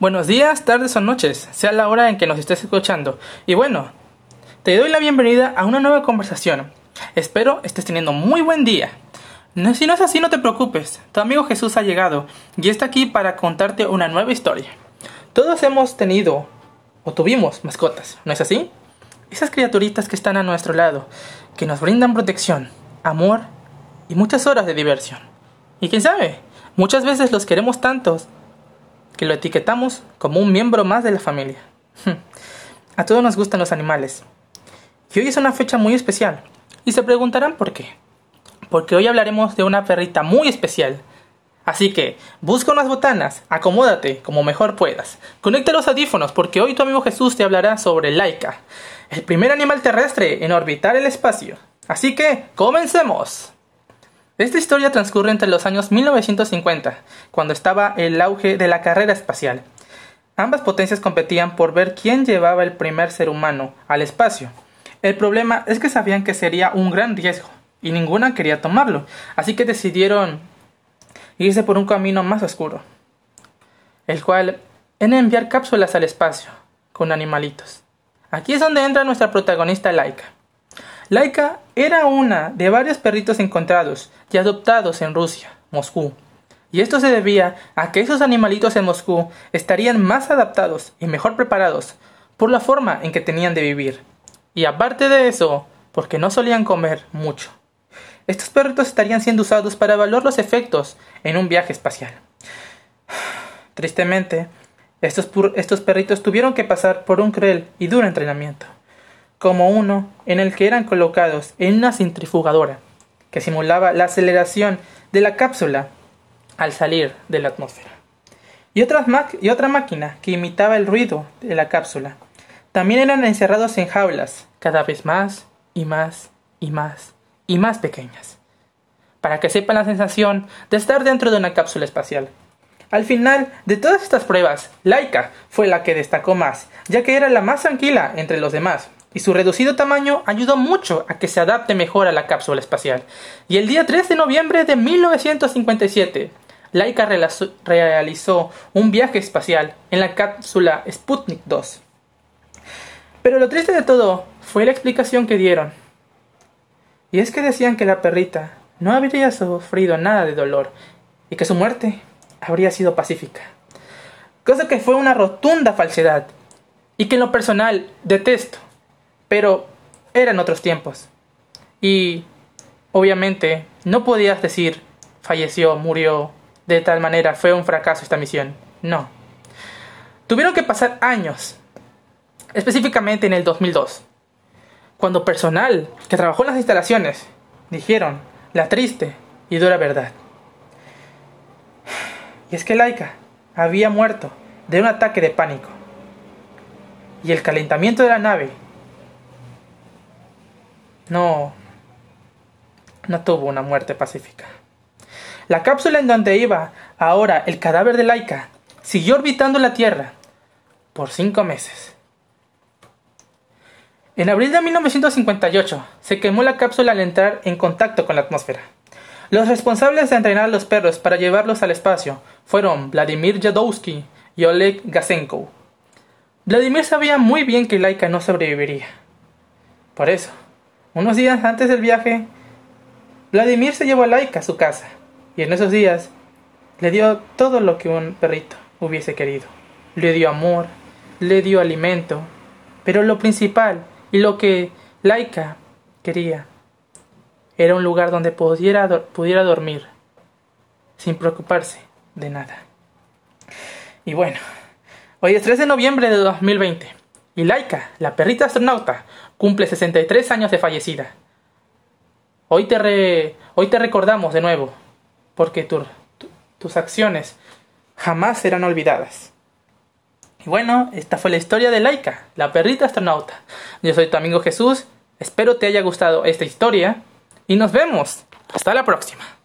Buenos días, tardes o noches, sea la hora en que nos estés escuchando. Y bueno, te doy la bienvenida a una nueva conversación. Espero estés teniendo muy buen día. No, si no es así, no te preocupes. Tu amigo Jesús ha llegado y está aquí para contarte una nueva historia. Todos hemos tenido o tuvimos mascotas, ¿no es así? Esas criaturitas que están a nuestro lado, que nos brindan protección, amor y muchas horas de diversión. Y quién sabe, muchas veces los queremos tantos que lo etiquetamos como un miembro más de la familia. A todos nos gustan los animales. Y hoy es una fecha muy especial. Y se preguntarán por qué. Porque hoy hablaremos de una perrita muy especial. Así que, busca unas botanas, acomódate como mejor puedas. Conecta los audífonos porque hoy tu amigo Jesús te hablará sobre Laika, el primer animal terrestre en orbitar el espacio. Así que, comencemos. Esta historia transcurre entre los años 1950, cuando estaba el auge de la carrera espacial. Ambas potencias competían por ver quién llevaba el primer ser humano al espacio. El problema es que sabían que sería un gran riesgo y ninguna quería tomarlo, así que decidieron irse por un camino más oscuro, el cual era enviar cápsulas al espacio con animalitos. Aquí es donde entra nuestra protagonista Laika. Laika era una de varios perritos encontrados y adoptados en Rusia, Moscú. Y esto se debía a que esos animalitos en Moscú estarían más adaptados y mejor preparados por la forma en que tenían de vivir. Y aparte de eso, porque no solían comer mucho. Estos perritos estarían siendo usados para evaluar los efectos en un viaje espacial. Tristemente, estos, estos perritos tuvieron que pasar por un cruel y duro entrenamiento como uno en el que eran colocados en una centrifugadora que simulaba la aceleración de la cápsula al salir de la atmósfera. Y, y otra máquina que imitaba el ruido de la cápsula. También eran encerrados en jaulas, cada vez más y más y más y más pequeñas, para que sepan la sensación de estar dentro de una cápsula espacial. Al final de todas estas pruebas, Laika fue la que destacó más, ya que era la más tranquila entre los demás, y su reducido tamaño ayudó mucho a que se adapte mejor a la cápsula espacial. Y el día 3 de noviembre de 1957, Laika realizó un viaje espacial en la cápsula Sputnik 2. Pero lo triste de todo fue la explicación que dieron. Y es que decían que la perrita no habría sufrido nada de dolor y que su muerte habría sido pacífica. Cosa que fue una rotunda falsedad y que en lo personal detesto pero eran otros tiempos. Y obviamente no podías decir falleció, murió, de tal manera fue un fracaso esta misión. No. Tuvieron que pasar años, específicamente en el 2002, cuando personal que trabajó en las instalaciones dijeron la triste y dura verdad. Y es que Laika había muerto de un ataque de pánico. Y el calentamiento de la nave no, no tuvo una muerte pacífica. La cápsula en donde iba ahora el cadáver de Laika siguió orbitando la Tierra por cinco meses. En abril de 1958 se quemó la cápsula al entrar en contacto con la atmósfera. Los responsables de entrenar a los perros para llevarlos al espacio fueron Vladimir Jadowski y Oleg Gasenko. Vladimir sabía muy bien que Laika no sobreviviría. Por eso, unos días antes del viaje, Vladimir se llevó a Laika a su casa y en esos días le dio todo lo que un perrito hubiese querido. Le dio amor, le dio alimento, pero lo principal y lo que Laika quería era un lugar donde pudiera, pudiera dormir sin preocuparse de nada. Y bueno, hoy es 3 de noviembre de 2020 y Laika, la perrita astronauta, cumple 63 años de fallecida. Hoy te, hoy te recordamos de nuevo, porque tus acciones jamás serán olvidadas. Y bueno, esta fue la historia de Laika, la perrita astronauta. Yo soy tu amigo Jesús, espero te haya gustado esta historia y nos vemos. Hasta la próxima.